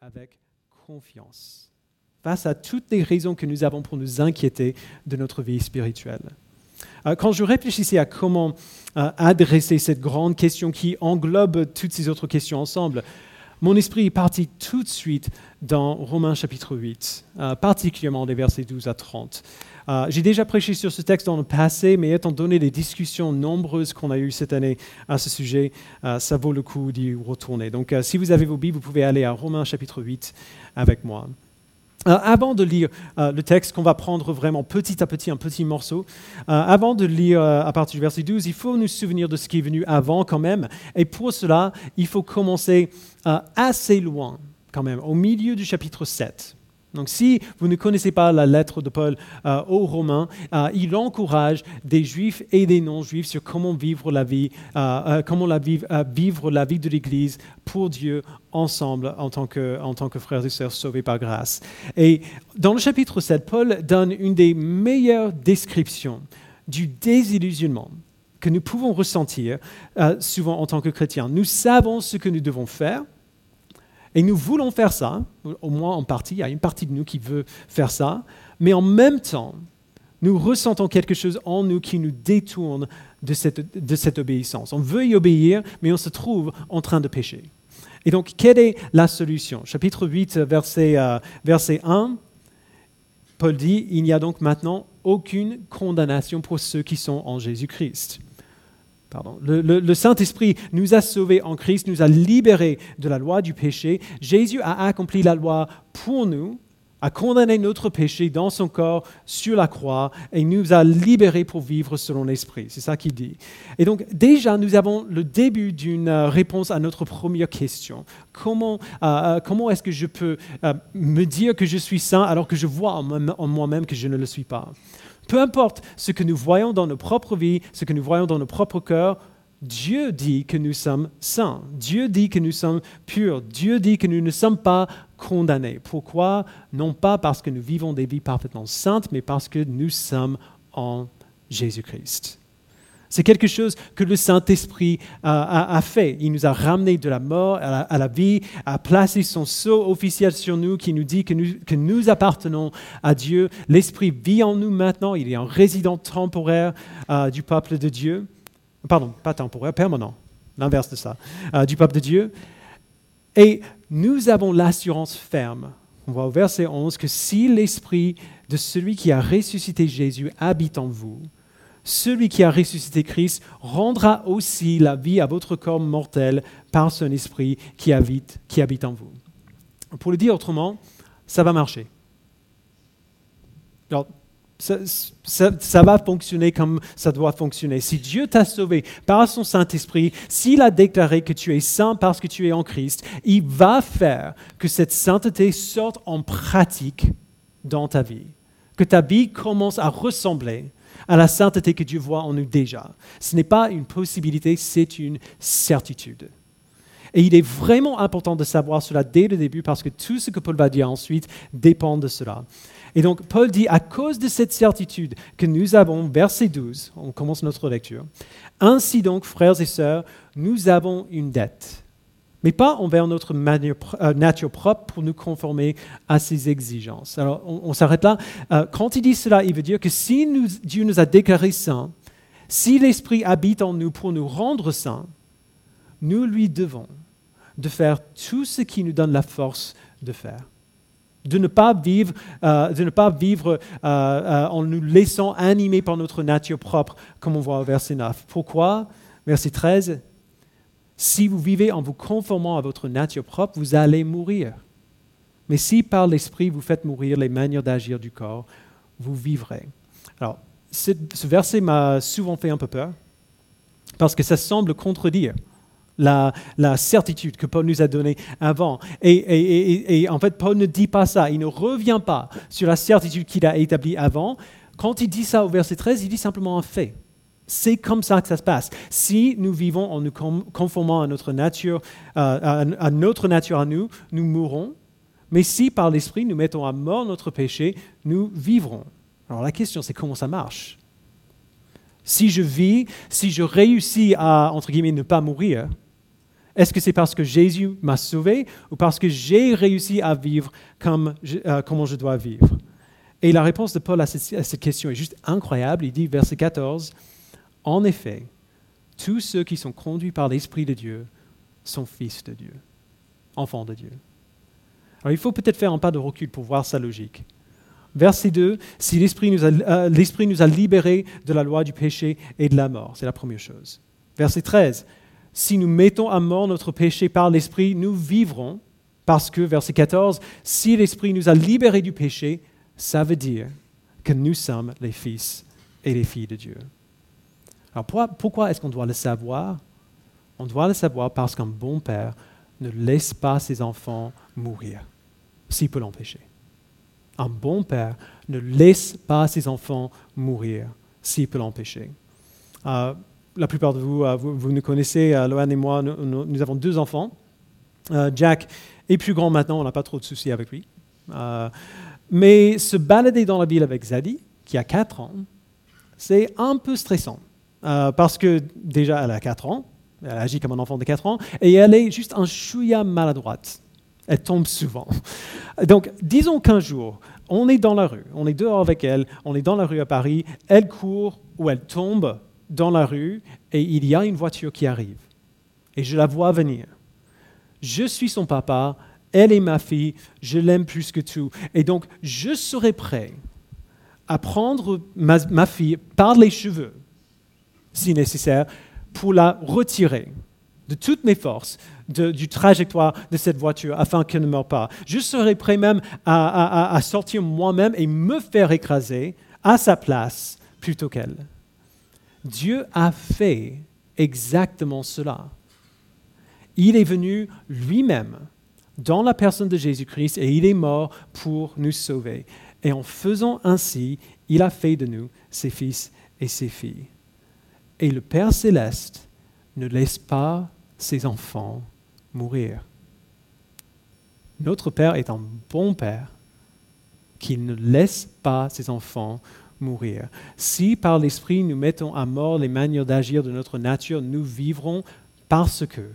Avec confiance face à toutes les raisons que nous avons pour nous inquiéter de notre vie spirituelle. Euh, quand je réfléchissais à comment euh, adresser cette grande question qui englobe toutes ces autres questions ensemble, mon esprit est parti tout de suite dans Romains chapitre 8, euh, particulièrement des versets 12 à 30. J'ai déjà prêché sur ce texte dans le passé, mais étant donné les discussions nombreuses qu'on a eues cette année à ce sujet, ça vaut le coup d'y retourner. Donc si vous avez vos Bibles, vous pouvez aller à Romains chapitre 8 avec moi. Euh, avant de lire euh, le texte qu'on va prendre vraiment petit à petit, un petit morceau, euh, avant de lire à partir du verset 12, il faut nous souvenir de ce qui est venu avant quand même. Et pour cela, il faut commencer assez loin quand même, au milieu du chapitre 7. Donc si vous ne connaissez pas la lettre de Paul euh, aux Romains, euh, il encourage des juifs et des non-juifs sur comment vivre la vie, euh, comment vivre la vie de l'Église pour Dieu ensemble en tant, que, en tant que frères et sœurs sauvés par grâce. Et dans le chapitre 7, Paul donne une des meilleures descriptions du désillusionnement que nous pouvons ressentir souvent en tant que chrétiens. Nous savons ce que nous devons faire, et nous voulons faire ça, au moins en partie, il y a une partie de nous qui veut faire ça, mais en même temps, nous ressentons quelque chose en nous qui nous détourne de cette, obéissance. On veut y obéir, mais on se trouve en train de pécher. Et donc, quelle est la solution? Chapitre 8, verset, euh, verset 1, Paul dit, il n'y a donc maintenant aucune condamnation pour ceux qui sont en Jésus-Christ. Le, Saint-Esprit nous a sauvés en Christ, nous a libérés de la loi du péché. Jésus a accompli la loi pour nous, a condamné notre péché dans son corps sur la croix et nous a libérés pour vivre selon l'Esprit. C'est ça qu'il dit. Et donc déjà, nous avons le début d'une euh, réponse à notre première question. Comment, euh, euh, comment est-ce que je peux me dire que je suis saint alors que je vois en moi-même que je ne le suis pas? Peu importe ce que nous voyons dans nos propres vies, ce que nous voyons dans nos propres cœurs, Dieu dit que nous sommes saints. Dieu dit que nous sommes purs. Dieu dit que nous ne sommes pas condamnés. Pourquoi? Non pas parce que nous vivons des vies parfaitement saintes, mais parce que nous sommes en Jésus-Christ. C'est quelque chose que le Saint-Esprit a, fait. Il nous a ramenés de la mort à la, vie, a placé son sceau officiel sur nous qui nous dit que nous, appartenons à Dieu. L'Esprit vit en nous maintenant. Il est un résident temporaire euh, du peuple de Dieu. Pardon, pas temporaire, permanent. L'inverse de ça. Euh, du peuple de Dieu. Et nous avons l'assurance ferme. On voit au verset 11 que si l'Esprit de celui qui a ressuscité Jésus habite en vous, celui qui a ressuscité Christ rendra aussi la vie à votre corps mortel par son esprit qui habite, qui habite en vous. Pour le dire autrement, ça va marcher. ça, va fonctionner comme ça doit fonctionner. Si Dieu t'a sauvé par son Saint-Esprit, s'il a déclaré que tu es saint parce que tu es en Christ, il va faire que cette sainteté sorte en pratique dans ta vie, que ta vie commence à ressembler à la sainteté que Dieu voit en nous déjà. Ce n'est pas une possibilité, c'est une certitude. Et il est vraiment important de savoir cela dès le début parce que tout ce que Paul va dire ensuite dépend de cela. Et donc Paul dit, à cause de cette certitude que nous avons, verset 12, on commence notre lecture, Ainsi donc, frères et sœurs, nous avons une dette mais pas envers notre euh, nature propre pour nous conformer à ses exigences. Alors, on, s'arrête là. Euh, quand il dit cela, il veut dire que si Dieu nous a déclarés saints, si l'Esprit habite en nous pour nous rendre saints, nous lui devons de faire tout ce qui nous donne la force de faire. De ne pas vivre, euh, de ne pas vivre en nous laissant animer par notre nature propre, comme on voit au verset 9. Pourquoi? Verset 13, si vous vivez en vous conformant à votre nature propre, vous allez mourir. Mais si par l'Esprit vous faites mourir les manières d'agir du corps, vous vivrez. Alors, ce, verset m'a souvent fait un peu peur, parce que ça semble contredire la, certitude que Paul nous a donnée avant. Et, et, en fait, Paul ne dit pas ça, il ne revient pas sur la certitude qu'il a établie avant. Quand il dit ça au verset 13, il dit simplement un fait. C'est comme ça que ça se passe. Si nous vivons en nous conformant à notre nature, euh, à, notre nature à nous, nous mourrons. Mais si par l'Esprit nous mettons à mort notre péché, nous vivrons. Alors la question, c'est comment ça marche? Si je vis, si je réussis à, entre guillemets, ne pas mourir, Est-ce que c'est parce que Jésus m'a sauvé ou parce que j'ai réussi à vivre comme je, euh, comment je dois vivre? Et la réponse de Paul à cette, à cette question est juste incroyable. Il dit, verset 14, En effet, tous ceux qui sont conduits par l'Esprit de Dieu sont fils de Dieu, enfants de Dieu. Alors il faut peut-être faire un pas de recul pour voir sa logique. Verset 2, si l'Esprit nous, a, euh, l'Esprit libérés de la loi du péché et de la mort, c'est la première chose. Verset 13, si nous mettons à mort notre péché par l'Esprit, nous vivrons, parce que, verset 14, si l'Esprit nous a libérés du péché, ça veut dire que nous sommes les fils et les filles de Dieu. Alors pourquoi, est-ce qu'on doit le savoir? On doit le savoir parce qu'un bon père ne laisse pas ses enfants mourir s'il peut l'empêcher. Un bon père ne laisse pas ses enfants mourir s'il peut l'empêcher. Euh, la plupart de vous, euh, vous, nous connaissez, euh, Lohan et moi, nous, nous avons deux enfants. Jack est plus grand maintenant, on n'a pas trop de soucis avec lui. mais se balader dans la ville avec Zadie, qui a 4 ans, c'est un peu stressant. Parce que déjà, elle a 4 ans, elle agit comme un enfant de 4 ans, et elle est juste un chouïa maladroite. Elle tombe souvent. Donc, disons qu'un jour, on est dans la rue, on est dehors avec elle, on est dans la rue à Paris, elle court ou elle tombe dans la rue et il y a une voiture qui arrive. Et je la vois venir. Je suis son papa, elle est ma fille, je l'aime plus que tout. Et donc, je serai prêt à prendre ma, fille par les cheveux, si nécessaire, pour la retirer de toutes mes forces du trajectoire de cette voiture afin qu'elle ne meure pas. Je serais prêt même à, sortir moi-même et me faire écraser à sa place plutôt qu'elle. Dieu a fait exactement cela. Il est venu lui-même dans la personne de Jésus-Christ et il est mort pour nous sauver. Et en faisant ainsi, il a fait de nous ses fils et ses filles. Et le Père céleste ne laisse pas ses enfants mourir. Notre Père est un bon Père qui ne laisse pas ses enfants mourir. Si par l'Esprit nous mettons à mort les manières d'agir de notre nature, nous vivrons parce que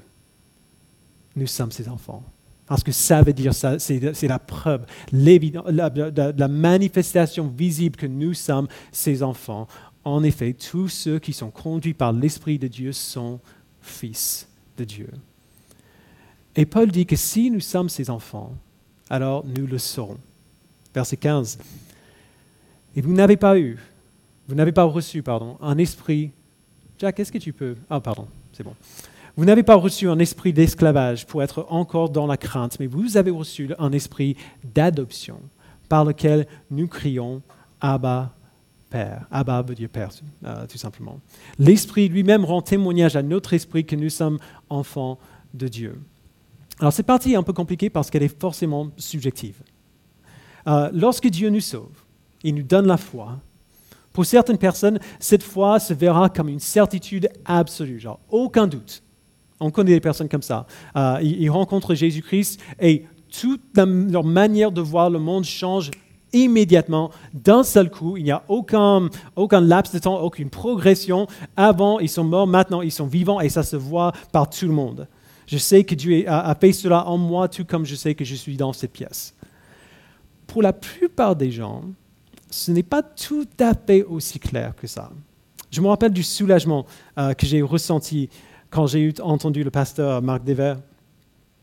nous sommes ses enfants. Parce que ça veut dire, ça, c'est, la preuve, la, la manifestation visible que nous sommes ses enfants. En effet, tous ceux qui sont conduits par l'Esprit de Dieu sont fils de Dieu. Et Paul dit que si nous sommes ses enfants, alors nous le serons. Verset 15. Et vous n'avez pas eu, vous n'avez pas reçu, pardon, un esprit. Jack, est-ce que tu peux? Ah, pardon, c'est bon. Vous n'avez pas reçu un esprit d'esclavage pour être encore dans la crainte, mais vous avez reçu un esprit d'adoption par lequel nous crions Abba, Père. Abba veut dire Père, euh, tout simplement. L'Esprit lui-même rend témoignage à notre esprit que nous sommes enfants de Dieu. Alors cette partie est un peu compliquée parce qu'elle est forcément subjective. Euh, lorsque Dieu nous sauve, il nous donne la foi. Pour certaines personnes, cette foi se verra comme une certitude absolue, genre aucun doute. On connaît des personnes comme ça. Euh, ils, rencontrent Jésus-Christ et toute leur manière de voir le monde change immédiatement, d'un seul coup. Il n'y a aucun, aucun laps de temps, aucune progression. Avant, ils sont morts, maintenant, ils sont vivants et ça se voit par tout le monde. Je sais que Dieu a fait cela en moi, tout comme je sais que je suis dans cette pièce. Pour la plupart des gens, ce n'est pas tout à fait aussi clair que ça. Je me rappelle du soulagement euh, que j'ai ressenti quand j'ai entendu le pasteur Marc Dever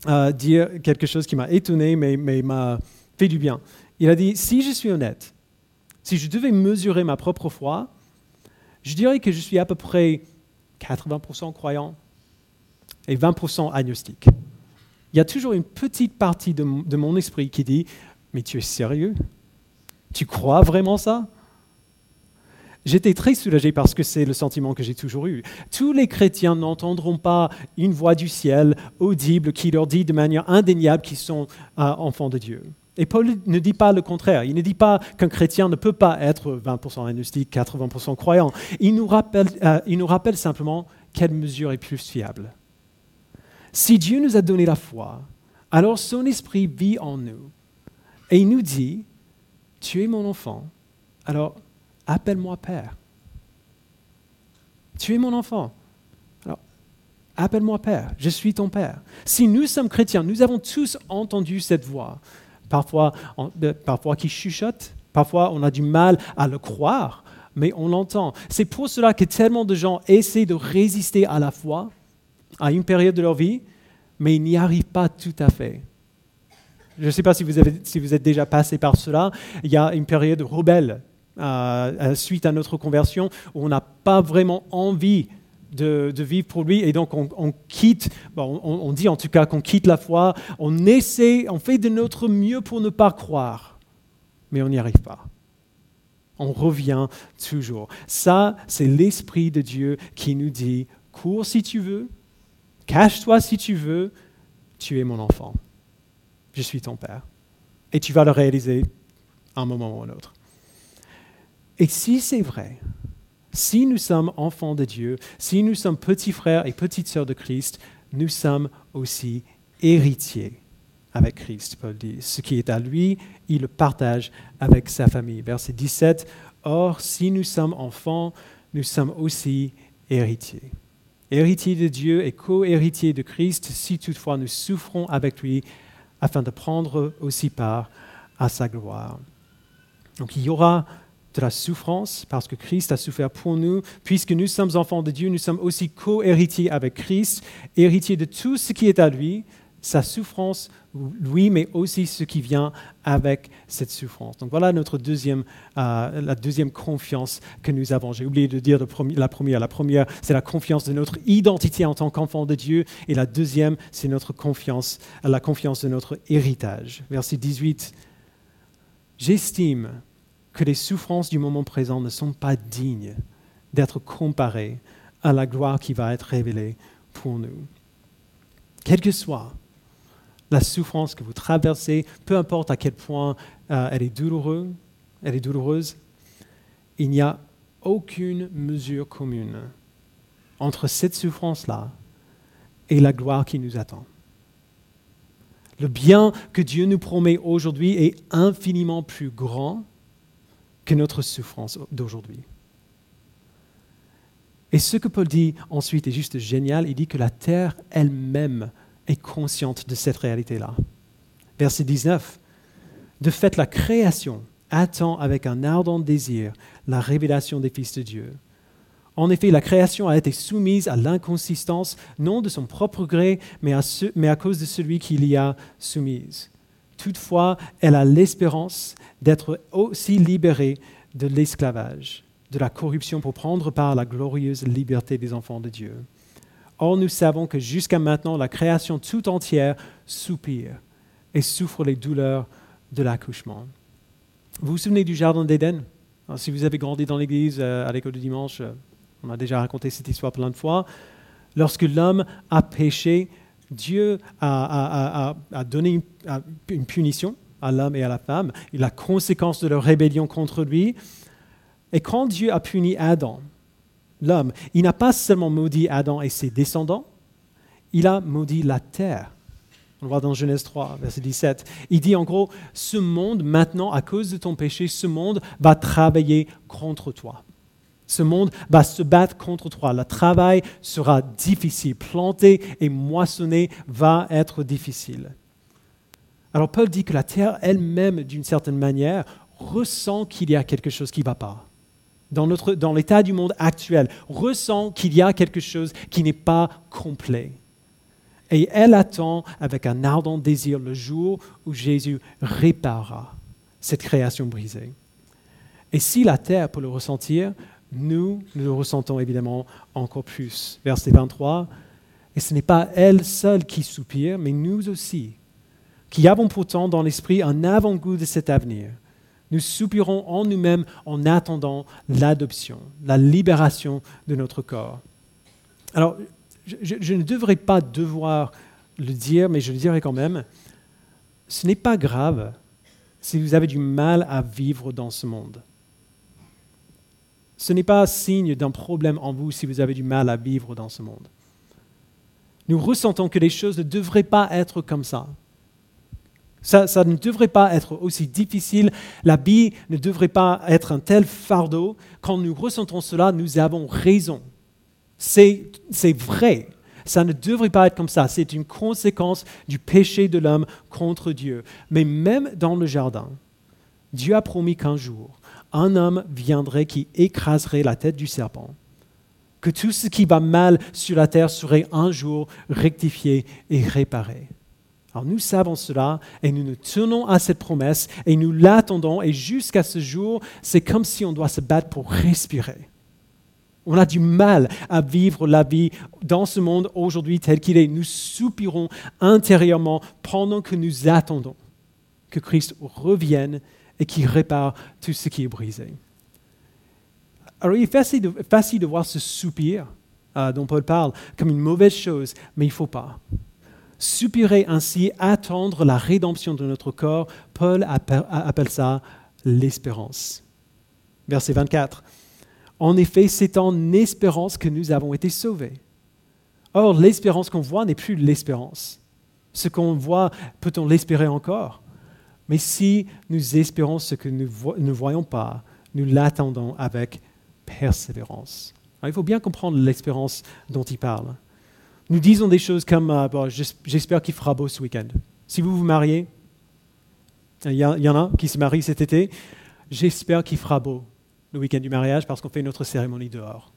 euh, dire quelque chose qui m'a étonné, mais, mais m'a fait du bien. Il a dit, si je suis honnête, si je devais mesurer ma propre foi, je dirais que je suis à peu près 80% croyant et 20% agnostique. Il y a toujours une petite partie de mon esprit qui dit, mais tu es sérieux? Tu crois vraiment ça? J'étais très soulagé parce que c'est le sentiment que j'ai toujours eu. Tous les chrétiens n'entendront pas une voix du ciel audible qui leur dit de manière indéniable qu'ils sont euh, enfants de Dieu. Et Paul ne dit pas le contraire. Il ne dit pas qu'un chrétien ne peut pas être 20% agnostique, 80% croyant. Il nous, rappelle, euh, il nous rappelle simplement quelle mesure est plus fiable. Si Dieu nous a donné la foi, alors son esprit vit en nous. Et il nous dit, tu es mon enfant, alors appelle-moi Père. Tu es mon enfant. Alors, appelle-moi Père, je suis ton Père. Si nous sommes chrétiens, nous avons tous entendu cette voix, parfois, parfois qui chuchote, parfois on a du mal à le croire, mais on l'entend. C'est pour cela que tellement de gens essaient de résister à la foi à une période de leur vie, mais ils n'y arrivent pas tout à fait. Je ne sais pas si vous, êtes déjà passé par cela. Il y a une période rebelle euh, suite à notre conversion où on n'a pas vraiment envie de, vivre pour lui et donc on, quitte, on, dit en tout cas qu'on quitte la foi, on essaie, on fait de notre mieux pour ne pas croire, mais on n'y arrive pas. On revient toujours. Ça, c'est l'Esprit de Dieu qui nous dit, cours si tu veux, cache-toi si tu veux, tu es mon enfant. Je suis ton Père. Et tu vas le réaliser à un moment ou un autre. Et si c'est vrai, si nous sommes enfants de Dieu, si nous sommes petits frères et petites sœurs de Christ, nous sommes aussi héritiers avec Christ, Paul dit. Ce qui est à lui, il le partage avec sa famille. Verset 17, Or, si nous sommes enfants, nous sommes aussi héritiers. Héritiers de Dieu et co-héritiers de Christ, si toutefois nous souffrons avec lui, afin de prendre aussi part à sa gloire. Donc il y aura de la souffrance parce que Christ a souffert pour nous. Puisque nous sommes enfants de Dieu, nous sommes aussi co-héritiers avec Christ, héritiers de tout ce qui est à lui, sa souffrance, lui, mais aussi ce qui vient avec cette souffrance. Donc voilà notre deuxième, euh, la deuxième confiance que nous avons. J'ai oublié de dire la première. La première, c'est la confiance de notre identité en tant qu'enfant de Dieu. Et la deuxième, c'est notre confiance, la confiance de notre héritage. Verset 18. J'estime que les souffrances du moment présent ne sont pas dignes d'être comparées à la gloire qui va être révélée pour nous. Quelle que soit la souffrance que vous traversez, peu importe à quel point euh, elle est douloureuse, elle est douloureuse, il n'y a aucune mesure commune entre cette souffrance-là et la gloire qui nous attend. Le bien que Dieu nous promet aujourd'hui est infiniment plus grand que notre souffrance d'aujourd'hui. Et ce que Paul dit ensuite est juste génial. Il dit que la terre elle-même est consciente de cette réalité-là. Verset 19. De fait, la création attend avec un ardent désir la révélation des fils de Dieu. En effet, la création a été soumise à l'inconsistance, non de son propre gré, mais à, mais à cause de celui qui l'y a soumise. Toutefois, elle a l'espérance d'être aussi libérée de l'esclavage, de la corruption pour prendre part à la glorieuse liberté des enfants de Dieu. Or, nous savons que jusqu'à maintenant, la création tout entière soupire et souffre les douleurs de l'accouchement. Vous vous souvenez du Jardin d'Éden? Si vous avez grandi dans l'Église euh, à l'école du dimanche, euh, on a déjà raconté cette histoire plein de fois. Lorsque l'homme a péché, Dieu a, donné une, punition à l'homme et à la femme, la conséquence de leur rébellion contre lui. Et quand Dieu a puni Adam, l'homme, il n'a pas seulement maudit Adam et ses descendants, il a maudit la terre. On le voit dans Genèse 3, verset 17. Il dit en gros, ce monde maintenant, à cause de ton péché, ce monde va travailler contre toi. Ce monde va se battre contre toi. Le travail sera difficile. Planter et moissonner va être difficile. Alors Paul dit que la terre elle-même, d'une certaine manière, ressent qu'il y a quelque chose qui ne va pas. Dans, dans l'état du monde actuel, ressent qu'il y a quelque chose qui n'est pas complet. Et elle attend avec un ardent désir le jour où Jésus réparera cette création brisée. Et si la terre peut le ressentir, nous, nous le ressentons évidemment encore plus. Verset 23, et ce n'est pas elle seule qui soupire, mais nous aussi, qui avons pourtant dans l'esprit un avant-goût de cet avenir. Nous soupirons en nous-mêmes en attendant l'adoption, la libération de notre corps. Alors, je, je, ne devrais pas devoir le dire, mais je le dirai quand même. Ce n'est pas grave si vous avez du mal à vivre dans ce monde. Ce n'est pas signe d'un problème en vous si vous avez du mal à vivre dans ce monde. Nous ressentons que les choses ne devraient pas être comme ça. Ça, ne devrait pas être aussi difficile. La vie ne devrait pas être un tel fardeau. Quand nous ressentons cela, nous avons raison. C'est vrai. Ça ne devrait pas être comme ça. C'est une conséquence du péché de l'homme contre Dieu. Mais même dans le jardin, Dieu a promis qu'un jour, un homme viendrait qui écraserait la tête du serpent. Que tout ce qui va mal sur la terre serait un jour rectifié et réparé. Alors nous savons cela et nous nous tenons à cette promesse et nous l'attendons et jusqu'à ce jour, c'est comme si on doit se battre pour respirer. On a du mal à vivre la vie dans ce monde aujourd'hui tel qu'il est. Nous soupirons intérieurement pendant que nous attendons que Christ revienne et qu'il répare tout ce qui est brisé. Alors il est facile de, voir ce soupir euh, dont Paul parle comme une mauvaise chose, mais il ne faut pas. Soupirer ainsi, attendre la rédemption de notre corps, Paul appelle ça l'espérance. Verset 24. En effet, c'est en espérance que nous avons été sauvés. Or, l'espérance qu'on voit n'est plus l'espérance. Ce qu'on voit, peut-on l'espérer encore? Mais si nous espérons ce que nous ne voyons pas, nous l'attendons avec persévérance. il faut bien comprendre l'espérance dont il parle. Nous disons des choses comme euh, J'espère qu'il fera beau ce week-end. Si vous vous mariez, il y, en a qui se marient cet été, j'espère qu'il fera beau le week-end du mariage parce qu'on fait notre cérémonie dehors.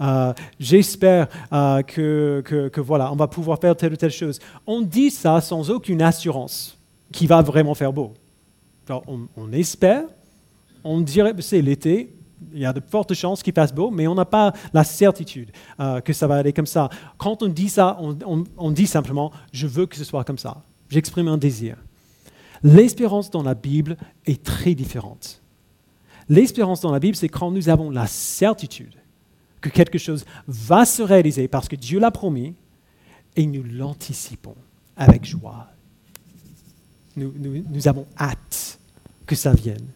Euh, j'espère euh, que, voilà, on va pouvoir faire telle ou telle chose. On dit ça sans aucune assurance qu'il va vraiment faire beau. on, on espère, on dirait c'est l'été, il y a de fortes chances qu'il fasse beau, mais on n'a pas la certitude euh, que ça va aller comme ça. Quand on dit ça, on, dit simplement, je veux que ce soit comme ça. J'exprime un désir. L'espérance dans la Bible est très différente. L'espérance dans la Bible, c'est quand nous avons la certitude que quelque chose va se réaliser parce que Dieu l'a promis et nous l'anticipons avec joie. Nous avons hâte que ça vienne.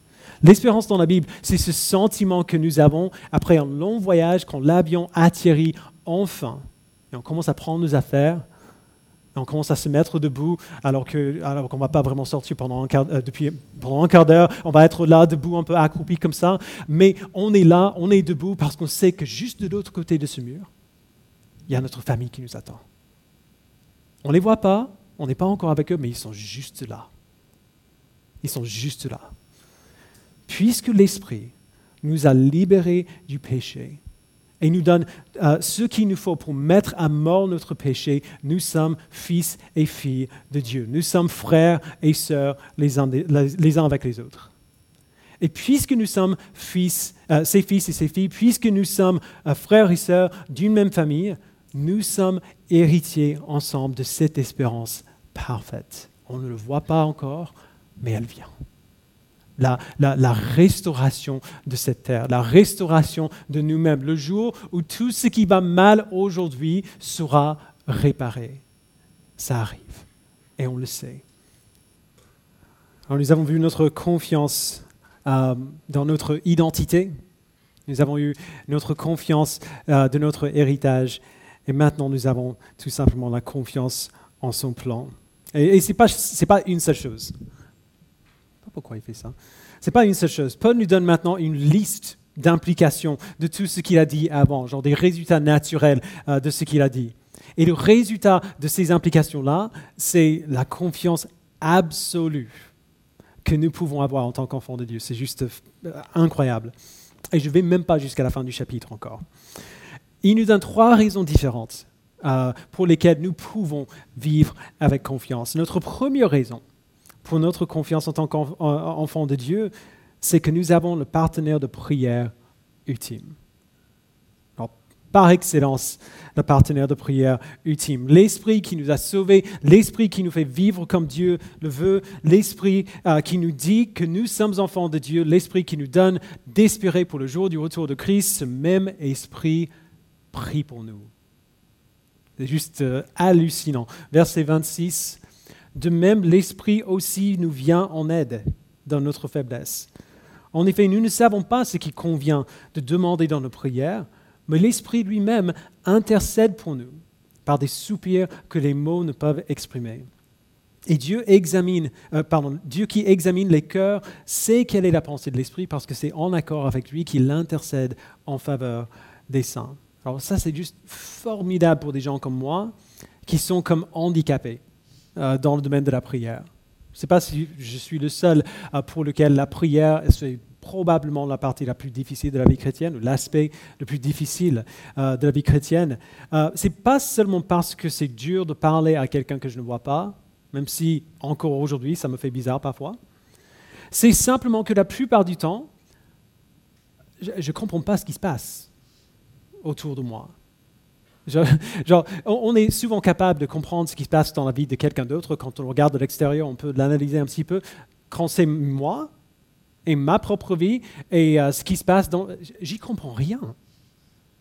L'espérance dans la Bible, c'est ce sentiment que nous avons après un long voyage, quand l'avion atterrit enfin, et on commence à prendre nos affaires, on commence à se mettre debout alors qu'on ne va pas vraiment sortir euh, depuis, pendant un quart d'heure, on va être là debout, un peu accroupi comme ça, mais on est là, on est debout parce qu'on sait que juste de l'autre côté de ce mur, il y a notre famille qui nous attend. On ne les voit pas, on n'est pas encore avec eux, mais ils sont juste là. Ils sont juste là puisque l'Esprit nous a libérés du péché et nous donne euh, ce qu'il nous faut pour mettre à mort notre péché, nous sommes fils et filles de Dieu. Nous sommes frères et sœurs les uns, avec les autres. Et puisque nous sommes fils, euh, ses fils et ses filles, puisque nous sommes euh, frères et sœurs d'une même famille, nous sommes héritiers ensemble de cette espérance parfaite. On ne le voit pas encore, mais elle vient la, restauration de cette terre, la restauration de nous-mêmes, le jour où tout ce qui va mal aujourd'hui sera réparé. Ça arrive, et on le sait. Nous avons vu notre confiance euh, dans notre identité, nous avons eu notre confiance euh, de notre héritage, et maintenant nous avons tout simplement la confiance en son plan. Et, et ce n'est pas une seule chose pourquoi il fait ça. Ce n'est pas une seule chose. Paul nous donne maintenant une liste d'implications de tout ce qu'il a dit avant, genre des résultats naturels euh, de ce qu'il a dit. Et le résultat de ces implications-là, c'est la confiance absolue que nous pouvons avoir en tant qu'enfants de Dieu. C'est juste euh, incroyable. Et je ne vais même pas jusqu'à la fin du chapitre encore. Il nous donne trois raisons différentes euh, pour lesquelles nous pouvons vivre avec confiance. Notre première raison, pour notre confiance en tant qu'enfant de Dieu, c'est que nous avons le partenaire de prière ultime. par excellence, le partenaire de prière ultime. L'Esprit qui nous a sauvés, l'Esprit qui nous fait vivre comme Dieu le veut, l'Esprit euh, qui nous dit que nous sommes enfants de Dieu, l'Esprit qui nous donne d'espérer pour le jour du retour de Christ, ce même Esprit prie pour nous. C'est juste euh, hallucinant. Verset 26. De même, l'Esprit aussi nous vient en aide dans notre faiblesse. En effet, nous ne savons pas ce qui convient de demander dans nos prières, mais l'Esprit lui-même intercède pour nous par des soupirs que les mots ne peuvent exprimer. Et Dieu examine, euh, pardon, Dieu qui examine les cœurs sait quelle est la pensée de l'Esprit parce que c'est en accord avec lui qu'il intercède en faveur des saints. Alors ça, c'est juste formidable pour des gens comme moi qui sont comme handicapés euh, dans le domaine de la prière. Je ne sais pas si je suis le seul euh, pour lequel la prière, c'est probablement la partie la plus difficile de la vie chrétienne, ou l'aspect le plus difficile euh, de la vie chrétienne. Ce n'est pas seulement parce que c'est dur de parler à quelqu'un que je ne vois pas, même si encore aujourd'hui ça me fait bizarre parfois. C'est simplement que la plupart du temps, je ne comprends pas ce qui se passe autour de moi. Genre, on est souvent capable de comprendre ce qui se passe dans la vie de quelqu'un d'autre. Quand on regarde de l'extérieur, on peut l'analyser un petit peu. Quand c'est moi et ma propre vie et euh, ce qui se passe, dans... j'y comprends rien.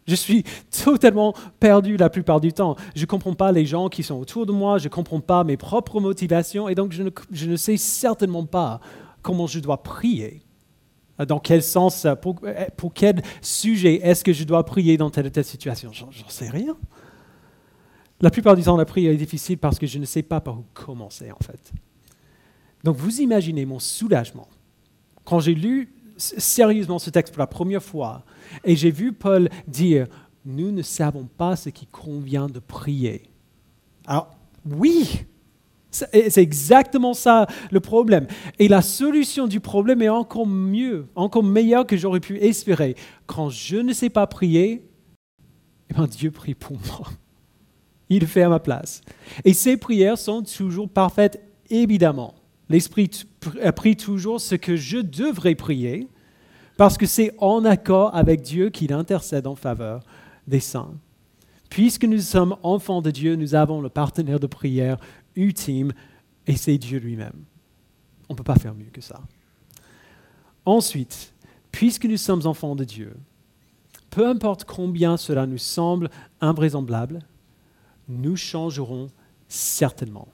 Je suis totalement perdu la plupart du temps. Je ne comprends pas les gens qui sont autour de moi, je ne comprends pas mes propres motivations et donc je ne, je ne sais certainement pas comment je dois prier. Dans quel sens, pour, pour quel sujet est-ce que je dois prier dans telle ou telle situation? J'en sais rien. La plupart du temps, la prière est difficile parce que je ne sais pas par où commencer, en fait. Donc, vous imaginez mon soulagement quand j'ai lu sérieusement ce texte pour la première fois et j'ai vu Paul dire Nous ne savons pas ce qui convient de prier. Alors, oui, c'est exactement ça le problème. Et la solution du problème est encore mieux, encore meilleure que j'aurais pu espérer. Quand je ne sais pas prier, eh bien Dieu prie pour moi. Il fait à ma place. Et ces prières sont toujours parfaites, évidemment. L'Esprit prie toujours ce que je devrais prier, parce que c'est en accord avec Dieu qu'il intercède en faveur des saints. Puisque nous sommes enfants de Dieu, nous avons le partenaire de prière ultime, et c'est Dieu lui-même. On ne peut pas faire mieux que ça. Ensuite, puisque nous sommes enfants de Dieu, peu importe combien cela nous semble invraisemblable, nous changerons certainement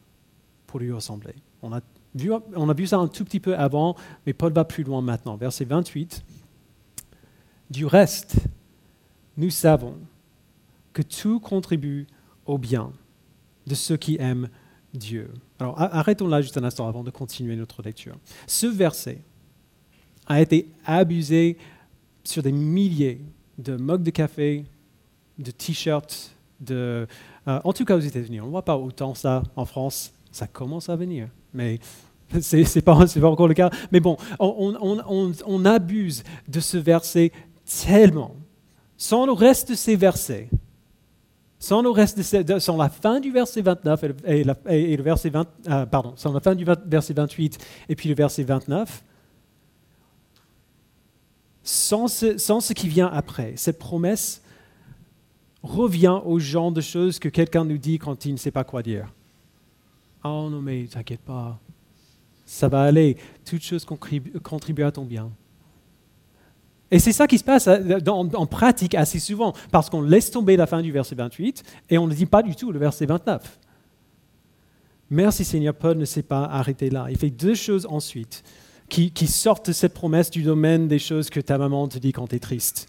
pour lui ressembler. On a, vu, on a vu ça un tout petit peu avant, mais Paul va plus loin maintenant. Verset 28. Du reste, nous savons que tout contribue au bien de ceux qui aiment Dieu. Alors arrêtons là juste un instant avant de continuer notre lecture. Ce verset a été abusé sur des milliers de mugs de café, de t-shirts, de, euh, en tout cas aux États-Unis. On ne voit pas autant ça en France. Ça commence à venir, mais ce n'est pas, encore le cas. Mais bon, on, on, on abuse de ce verset tellement. Sans le reste de ces versets, sans, le reste de, la fin du verset 29 et, le verset 20, euh, pardon, sans la fin du verset 28 et puis le verset 29, sans ce, sans ce qui vient après, cette promesse revient au genre de choses que quelqu'un nous dit quand il ne sait pas quoi dire. Oh non mais t'inquiète pas, ça va aller, toutes choses contribuent à ton bien. Et c'est ça qui se passe euh, en pratique assez souvent, parce qu'on laisse tomber la fin du verset 28 et on ne dit pas du tout le verset 29. Merci Seigneur, Paul ne s'est pas arrêté là. Il fait deux choses ensuite qui, sortent cette promesse du domaine des choses que ta maman te dit quand tu es triste.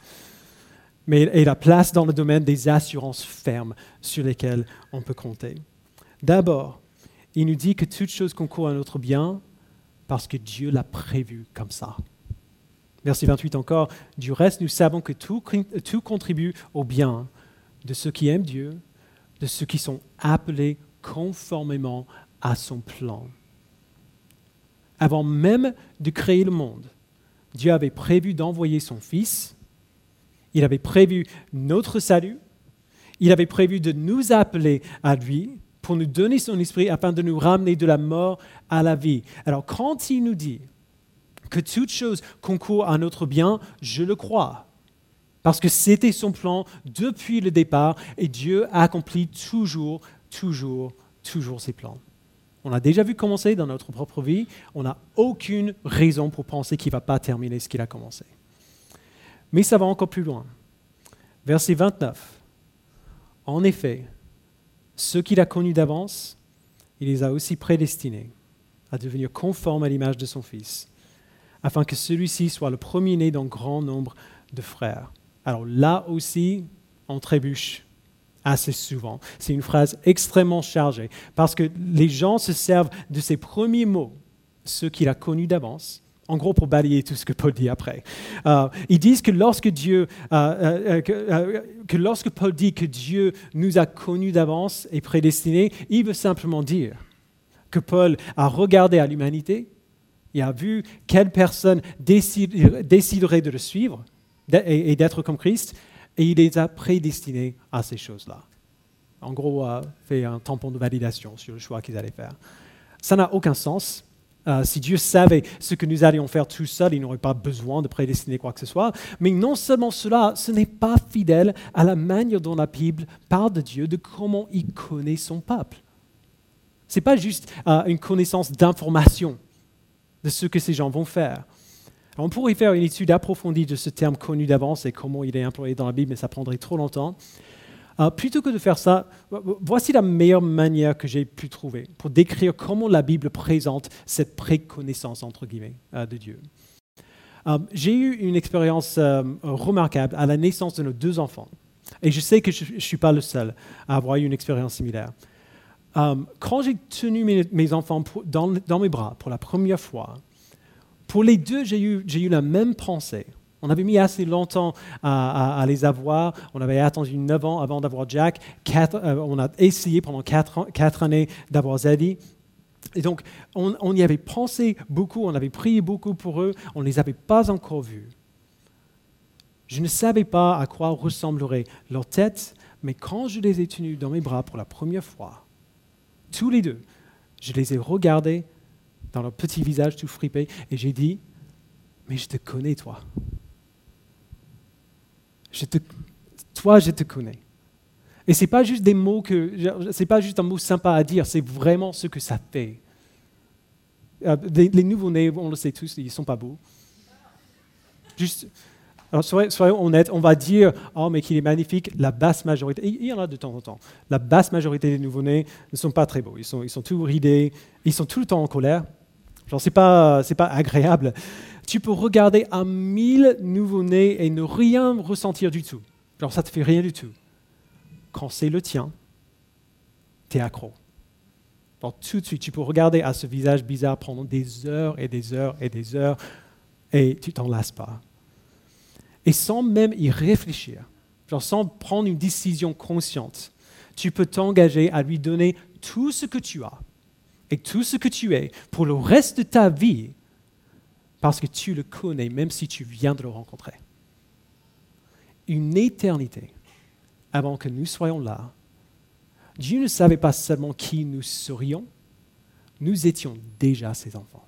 Mais il la place dans le domaine des assurances fermes sur lesquelles on peut compter. D'abord, il nous dit que toute chose concourt à notre bien parce que Dieu l'a prévu comme ça. Verset 28 encore, du reste, nous savons que tout, tout contribue au bien de ceux qui aiment Dieu, de ceux qui sont appelés conformément à son plan. Avant même de créer le monde, Dieu avait prévu d'envoyer son Fils, il avait prévu notre salut, il avait prévu de nous appeler à lui pour nous donner son esprit afin de nous ramener de la mort à la vie. Alors quand il nous dit que toute chose concourt à notre bien, je le crois. Parce que c'était son plan depuis le départ et Dieu accomplit toujours, toujours, toujours ses plans. On a déjà vu commencer dans notre propre vie, on n'a aucune raison pour penser qu'il ne va pas terminer ce qu'il a commencé. Mais ça va encore plus loin. Verset 29. En effet, ceux qu'il a connus d'avance, il les a aussi prédestinés à devenir conformes à l'image de son Fils afin que celui-ci soit le premier-né d'un grand nombre de frères. Alors là aussi, on trébuche assez souvent. C'est une phrase extrêmement chargée, parce que les gens se servent de ces premiers mots, ceux qu'il a connus d'avance, En gros, pour balayer tout ce que Paul dit après. Euh, ils disent que lorsque Dieu, euh, euh, que, lorsque Paul dit que Dieu nous a connus d'avance et prédestinés, il veut simplement dire que Paul a regardé à l'humanité, il a vu quelle personne déciderait de le suivre et d'être comme Christ, et il les a prédestinés à ces choses-là. En gros, a fait un tampon de validation sur le choix qu'ils allaient faire. Ça n'a aucun sens euh, si Dieu savait ce que nous allions faire tout seul, il n'aurait pas besoin de prédestiner quoi que ce soit. Mais non seulement cela, ce n'est pas fidèle à la manière dont la Bible parle de Dieu, de comment il connaît son peuple. Ce n'est pas juste euh, une connaissance d'information de ce que ces gens vont faire. on pourrait faire une étude approfondie de ce terme connu d'avance et comment il est employé dans la Bible, mais ça prendrait trop longtemps. Euh, plutôt que de faire ça, voici la meilleure manière que j'ai pu trouver pour décrire comment la Bible présente cette préconnaissance, entre guillemets, euh, de Dieu. Euh, j'ai eu une expérience remarquable à la naissance de nos deux enfants. Et je sais que je ne suis pas le seul à avoir eu une expérience similaire. Quand j'ai tenu mes, enfants dans, mes bras pour la première fois, pour les deux, j'ai eu la même pensée. On avait mis assez longtemps à, les avoir. On avait attendu 9 ans avant d'avoir Jack. Euh, on a essayé pendant 4, années d'avoir Zadie. Et donc, on, y avait pensé beaucoup, on avait prié beaucoup pour eux, on ne les avait pas encore vus. Je ne savais pas à quoi ressemblerait leur tête, mais quand je les ai tenus dans mes bras pour la première fois, tous les deux, je les ai regardés dans leur petit visage tout fripé et j'ai dit, mais je te connais toi toi, je te connais. Et ce n'est pas juste des mots que, c'est pas juste un mot sympa à dire, c'est vraiment ce que ça fait. Euh, les, nouveaux-nés, on le sait tous, ils ne sont pas beaux. Juste, alors soyons, honnêtes, on va dire, oh mais qu'il est magnifique, la basse majorité, il y en a de temps en temps, la basse majorité des nouveaux-nés ne sont pas très beaux, ils sont, ils sont tout ridés, ils sont tout le temps en colère. Genre, c'est pas, c'est pas agréable. Tu peux regarder un mille nouveau-nés et ne rien ressentir du tout. Genre, ça te fait rien du tout. Quand c'est le tien, tu es accro. Donc, tout de suite, tu peux regarder à ce visage bizarre pendant des heures et des heures et des heures et tu t'en lasses pas. Et sans même y réfléchir, sans prendre une décision consciente, tu peux t'engager à lui donner tout ce que tu as et tout ce que tu es pour le reste de ta vie parce que tu le connais même si tu viens de le rencontrer. Une éternité avant que nous soyons là, Dieu ne savait pas seulement qui nous serions, nous étions déjà ses enfants.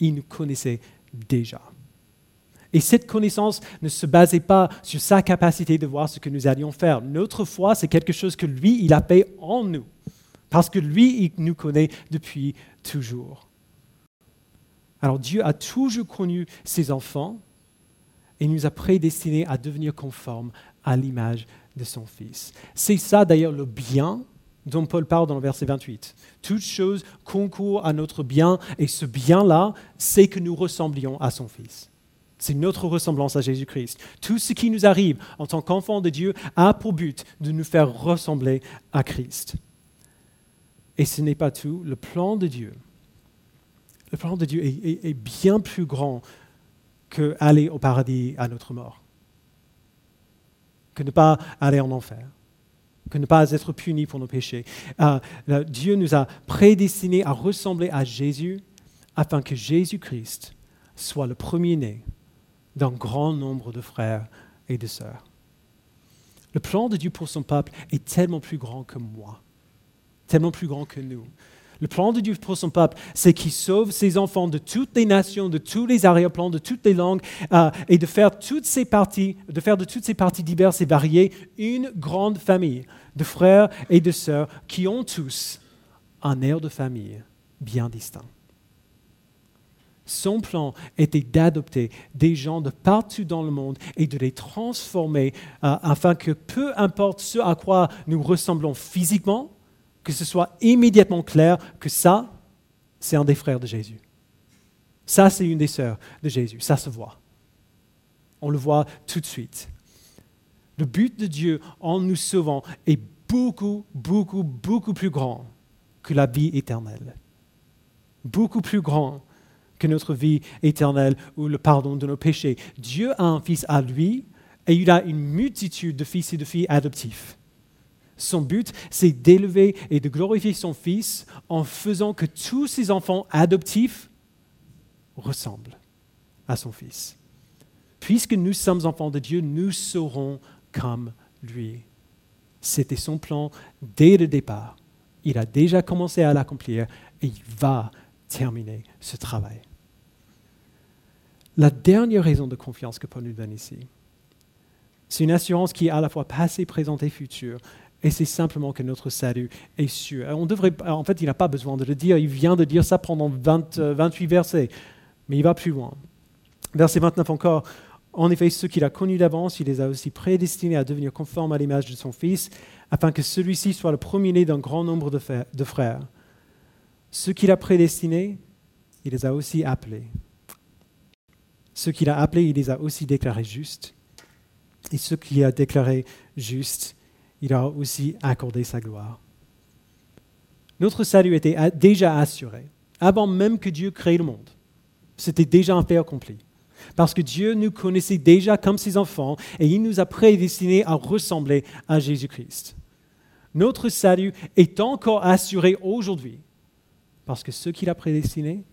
Il nous connaissait déjà. Et cette connaissance ne se basait pas sur sa capacité de voir ce que nous allions faire. Notre foi, c'est quelque chose que lui, il a fait en nous. Parce que lui, il nous connaît depuis toujours. Alors Dieu a toujours connu ses enfants et nous a prédestinés à devenir conformes à l'image de son Fils. C'est ça d'ailleurs le bien dont Paul parle dans le verset 28. Toute chose concourt à notre bien et ce bien-là, c'est que nous ressemblions à son Fils. C'est notre ressemblance à Jésus-Christ. Tout ce qui nous arrive en tant qu'enfants de Dieu a pour but de nous faire ressembler à Christ. Et ce n'est pas tout. Le plan de Dieu, le plan de Dieu est, bien plus grand que aller au paradis à notre mort, que ne pas aller en enfer, que ne pas être puni pour nos péchés. Euh, Dieu nous a prédestinés à ressembler à Jésus afin que Jésus-Christ soit le premier-né d'un grand nombre de frères et de sœurs. Le plan de Dieu pour son peuple est tellement plus grand que moi tellement plus grand que nous. Le plan de Dieu pour son peuple, c'est qu'il sauve ses enfants de toutes les nations, de tous les arrière-plans, de toutes les langues, euh, et de faire toutes ces parties, de faire de toutes ces parties diverses et variées une grande famille de frères et de sœurs qui ont tous un air de famille bien distinct. Son plan était d'adopter des gens de partout dans le monde et de les transformer euh, afin que peu importe ce à quoi nous ressemblons physiquement, que ce soit immédiatement clair que ça, c'est un des frères de Jésus. Ça, c'est une des sœurs de Jésus. Ça se voit. On le voit tout de suite. Le but de Dieu en nous sauvant est beaucoup, beaucoup, beaucoup plus grand que la vie éternelle. Beaucoup plus grand que notre vie éternelle ou le pardon de nos péchés. Dieu a un fils à lui et il a une multitude de fils et de filles adoptifs. Son but, c'est d'élever et de glorifier son fils en faisant que tous ses enfants adoptifs ressemblent à son fils. Puisque nous sommes enfants de Dieu, nous serons comme lui. C'était son plan dès le départ. Il a déjà commencé à l'accomplir et il va terminer ce travail. La dernière raison de confiance que Paul nous donne ici, c'est une assurance qui est à la fois passée, présente et future. Et c'est simplement que notre salut est sûr. On devrait, en fait, il n'a pas besoin de le dire. Il vient de dire ça pendant 28 euh, versets. Mais il va plus loin. Verset 29 encore. En effet, ceux qu'il a connus d'avance, il les a aussi prédestinés à devenir conformes à l'image de son Fils, afin que celui-ci soit le premier-né d'un grand nombre de frères. Ceux qu'il a prédestinés, il les a aussi appelés. Ceux qu'il a appelés, il les a aussi déclarés justes. Et ceux qu'il a déclarés justes, il a aussi accordé sa gloire. Notre salut était déjà assuré, avant même que Dieu crée le monde. C'était déjà un fait accompli. Parce que Dieu nous connaissait déjà comme ses enfants et il nous a prédestinés à ressembler à Jésus-Christ. Notre salut est encore assuré aujourd'hui parce que ceux qu'il a prédestinés,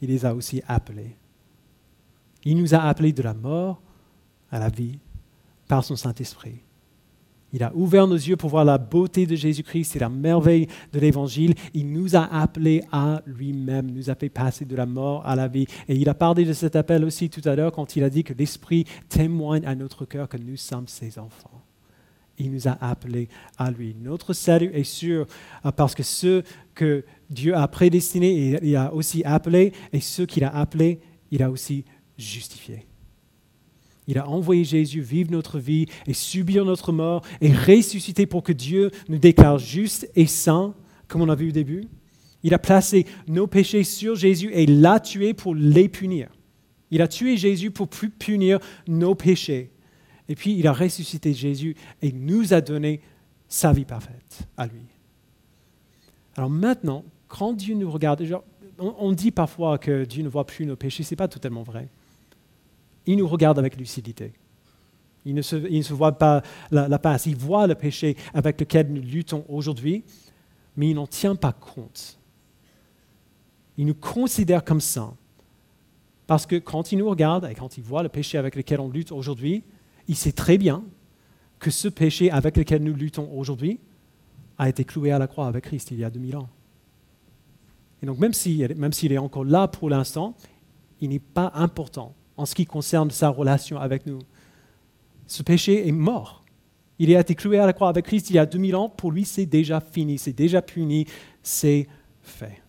il les a aussi appelés. Il nous a appelés de la mort à la vie par son Saint-Esprit. Il a ouvert nos yeux pour voir la beauté de Jésus-Christ et la merveille de l'Évangile. Il nous a appelés à lui-même, nous a fait passer de la mort à la vie. Et il a parlé de cet appel aussi tout à l'heure quand il a dit que l'Esprit témoigne à notre cœur que nous sommes ses enfants. Il nous a appelés à lui. Notre salut est sûr euh, parce que ceux que Dieu a prédestinés, il a aussi appelés, et ceux qu'il a appelés, il a aussi justifiés. Il a envoyé Jésus vivre notre vie et subir notre mort et ressusciter pour que Dieu nous déclare justes et saints, comme on a vu au début. Il a placé nos péchés sur Jésus et l'a tué pour les punir. Il a tué Jésus pour punir nos péchés. Et puis il a ressuscité Jésus et nous a donné sa vie parfaite à lui. Alors maintenant, quand Dieu nous regarde, on, dit parfois que Dieu ne voit plus nos péchés, ce n'est pas totalement vrai. Il nous regarde avec lucidité. Il ne se, voit pas la, la passe. Il voit le péché avec lequel nous luttons aujourd'hui, mais il n'en tient pas compte. Il nous considère comme saints. Parce que quand il nous regarde et quand il voit le péché avec lequel on lutte aujourd'hui, il sait très bien que ce péché avec lequel nous luttons aujourd'hui a été cloué à la croix avec Christ il y a 2000 ans. Et donc même s'il même est encore là pour l'instant, il n'est pas important en ce qui concerne sa relation avec nous. Ce péché est mort. Il a été cloué à la croix avec Christ il y a 2000 ans. Pour lui, c'est déjà fini, c'est déjà puni, c'est fait.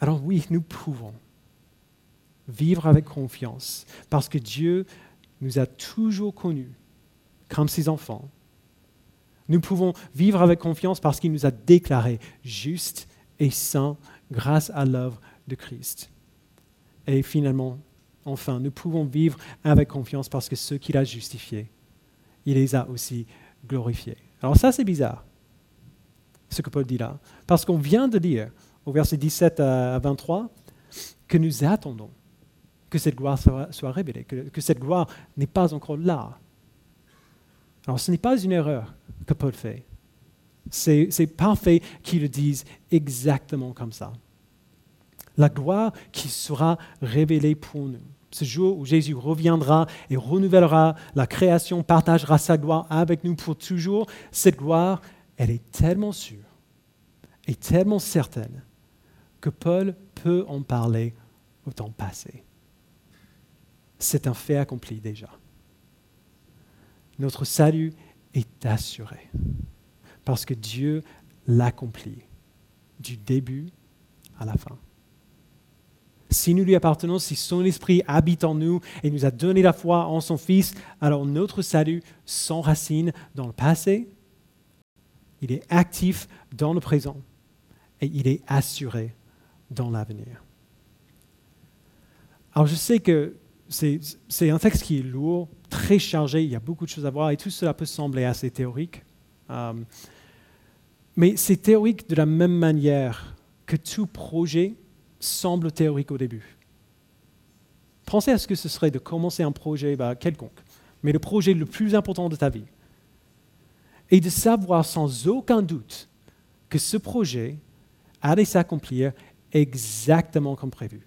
Alors oui, nous pouvons vivre avec confiance parce que Dieu nous a toujours connus comme ses enfants. Nous pouvons vivre avec confiance parce qu'il nous a déclarés justes et saints grâce à l'œuvre de Christ. Et finalement, enfin, nous pouvons vivre avec confiance parce que ceux qu'il a justifiés, il les a aussi glorifiés. Alors ça, c'est bizarre, ce que Paul dit là. Parce qu'on vient de lire au verset 17 à 23 que nous attendons que cette gloire soit, révélée, que, cette gloire n'est pas encore là. Alors ce n'est pas une erreur que Paul fait. C'est parfait qu'il le dise exactement comme ça. La gloire qui sera révélée pour nous. Ce jour où Jésus reviendra et renouvellera la création, partagera sa gloire avec nous pour toujours, cette gloire, elle est tellement sûre et tellement certaine que Paul peut en parler au temps passé c'est un fait accompli déjà. Notre salut est assuré parce que Dieu l'accomplit du début à la fin. Si nous lui appartenons, si son esprit habite en nous et nous a donné la foi en son Fils, alors notre salut s'enracine dans le passé, il est actif dans le présent et il est assuré dans l'avenir. Alors je sais que c'est un texte qui est lourd, très chargé, il y a beaucoup de choses à voir et tout cela peut sembler assez théorique. Euh, mais c'est théorique de la même manière que tout projet semble théorique au début. Pensez à ce que ce serait de commencer un projet bah, quelconque, mais le projet le plus important de ta vie. Et de savoir sans aucun doute que ce projet allait s'accomplir exactement comme prévu.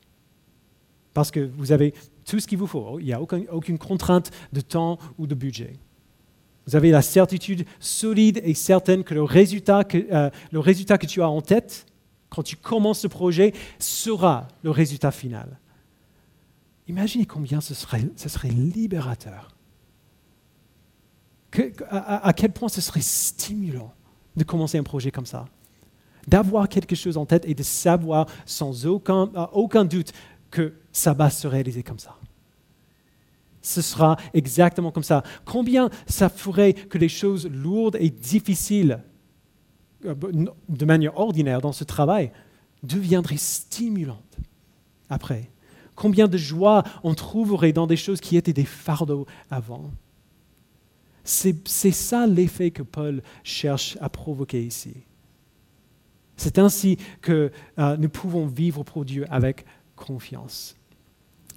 Parce que vous avez tout ce qu'il vous faut. Il n'y a aucune contrainte de temps ou de budget. Vous avez la certitude solide et certaine que le résultat que, euh, le tu as en tête quand tu commences ce projet sera le résultat final. Imaginez combien ce serait, ce serait libérateur. à, quel point ce serait stimulant de commencer un projet comme ça. D'avoir quelque chose en tête et de savoir sans aucun doute que ça va se réaliser comme ça. Ce sera exactement comme ça. Combien ça ferait que les choses lourdes et difficiles, euh, de manière ordinaire dans ce travail, deviendraient stimulantes après? Combien de joie on trouverait dans des choses qui étaient des fardeaux avant? C'est ça l'effet que Paul cherche à provoquer ici. C'est ainsi que euh, nous pouvons vivre pour Dieu avec confiance.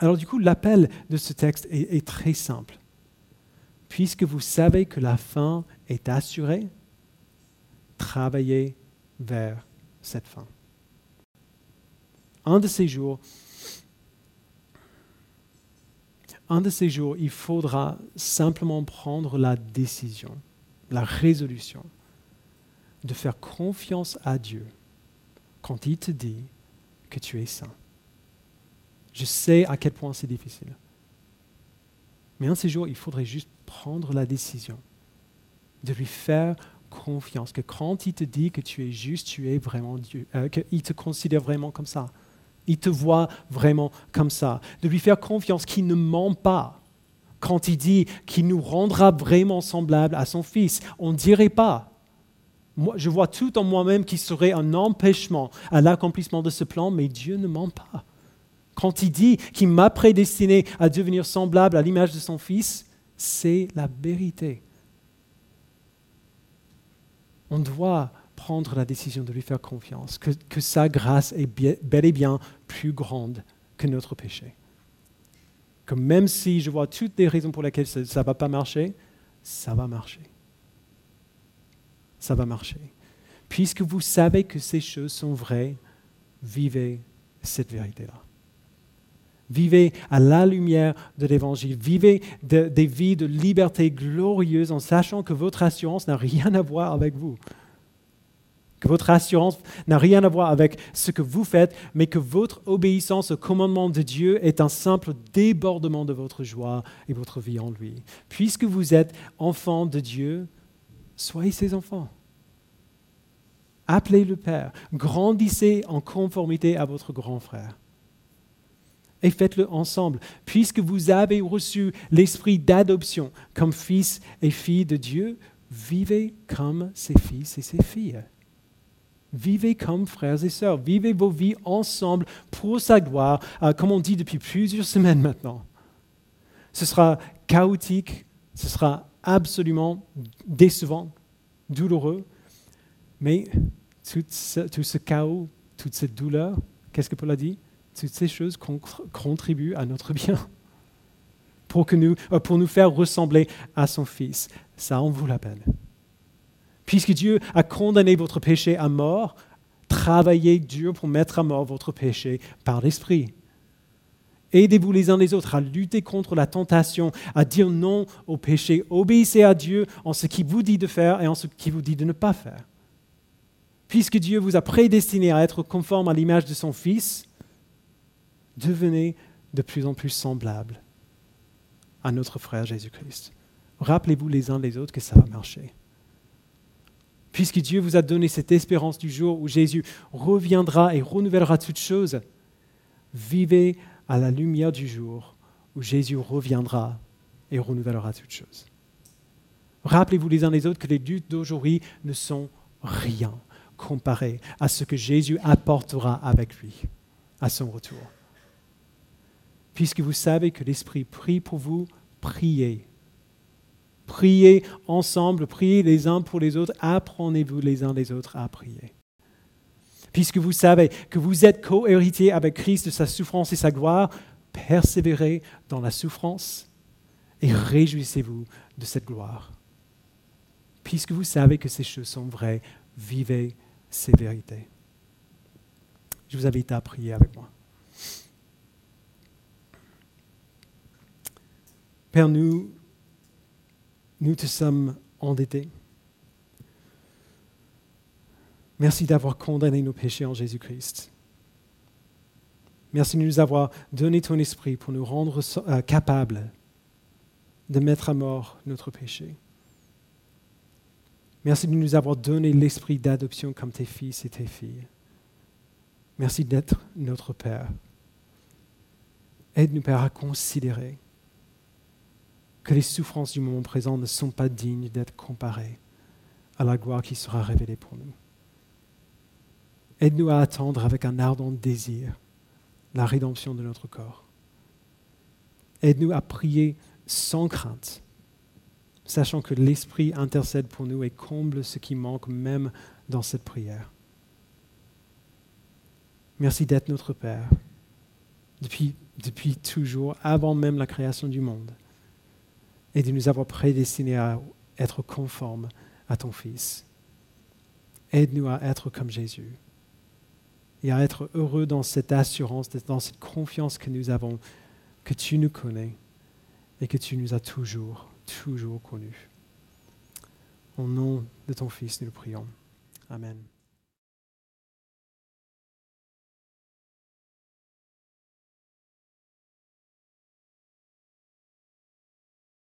Alors du coup, l'appel de ce texte est, très simple. Puisque vous savez que la fin est assurée, travaillez vers cette fin. Un de ces jours, il faudra simplement prendre la décision, la résolution de faire confiance à Dieu quand il te dit que tu es saint. Je sais à quel point c'est difficile. Mais un ces jours, il faudrait juste prendre la décision de lui faire confiance, que quand il te dit que tu es juste, tu es vraiment Dieu, euh, qu'il te considère vraiment comme ça. Il te voit vraiment comme ça. De lui faire confiance qu'il ne ment pas. Quand il dit qu'il nous rendra vraiment semblables à son Fils, on ne dirait pas. Moi, je vois tout en moi-même qui serait un empêchement à l'accomplissement de ce plan, mais Dieu ne ment pas. Quand il dit qu'il m'a prédestiné à devenir semblable à l'image de son Fils, c'est la vérité. On doit prendre la décision de lui faire confiance, que, sa grâce est bel et bien plus grande que notre péché. Que même si je vois toutes les raisons pour lesquelles ça ne va pas marcher, ça va marcher. Ça va marcher. Puisque vous savez que ces choses sont vraies, vivez cette vérité-là. Vivez à la lumière de l'Évangile. Vivez des vies de liberté glorieuse en sachant que votre assurance n'a rien à voir avec vous que votre assurance n'a rien à voir avec ce que vous faites, mais que votre obéissance au commandement de Dieu est un simple débordement de votre joie et votre vie en lui. Puisque vous êtes enfants de Dieu, soyez ses enfants. Appelez le Père, grandissez en conformité à votre grand frère. Et faites-le ensemble, puisque vous avez reçu l'esprit d'adoption comme fils et filles de Dieu, vivez comme ses fils et ses filles. Vivez comme frères et sœurs. Vivez vos vies ensemble pour sa gloire, euh, comme on dit depuis plusieurs semaines maintenant. Ce sera chaotique, ce sera absolument décevant, douloureux, mais tout ce, chaos, toute cette douleur, qu'est-ce que Paul a dit? Toutes ces choses contribuent à notre bien pour, que nous, euh, pour nous faire ressembler à son Fils. Ça en vaut la peine. Puisque Dieu a condamné votre péché à mort, travaillez dur pour mettre à mort votre péché par l'Esprit. Aidez-vous les uns les autres à lutter contre la tentation, à dire non au péché. Obéissez à Dieu en ce qu'il vous dit de faire et en ce qu'il vous dit de ne pas faire. Puisque Dieu vous a prédestiné à être conforme à l'image de son Fils, devenez de plus en plus semblables à notre frère Jésus-Christ. Rappelez-vous les uns les autres que ça va marcher. Puisque Dieu vous a donné cette espérance du jour où Jésus reviendra et renouvellera toutes choses, vivez à la lumière du jour où Jésus reviendra et renouvellera toutes choses. Rappelez-vous les uns les autres que les luttes d'aujourd'hui ne sont rien comparé à ce que Jésus apportera avec lui à son retour. Puisque vous savez que l'Esprit prie pour vous, priez Priez ensemble, priez les uns pour les autres, apprenez-vous les uns les autres à prier. Puisque vous savez que vous êtes co-héritier avec Christ de sa souffrance et sa gloire, persévérez dans la souffrance et réjouissez-vous de cette gloire. Puisque vous savez que ces choses sont vraies, vivez ces vérités. Je vous invite à prier avec moi. Père, nous, nous te sommes endettés. Merci d'avoir condamné nos péchés en Jésus-Christ. Merci de nous avoir donné ton esprit pour nous rendre euh, capables de mettre à mort notre péché. Merci de nous avoir donné l'esprit d'adoption comme tes fils et tes filles. Merci d'être notre Père. Aide-nous, Père, à considérer que les souffrances du moment présent ne sont pas dignes d'être comparées à la gloire qui sera révélée pour nous. Aide-nous à attendre avec un ardent désir la rédemption de notre corps. Aide-nous à prier sans crainte, sachant que l'Esprit intercède pour nous et comble ce qui manque même dans cette prière. Merci d'être notre Père depuis, depuis toujours, avant même la création du monde, et de nous avoir prédestinés à être conformes à ton Fils. Aide-nous à être comme Jésus et à être heureux dans cette assurance, dans cette confiance que nous avons, que tu nous connais et que tu nous as toujours, toujours connus. Au nom de ton Fils, nous le prions. Amen.